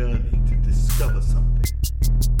journey to discover something.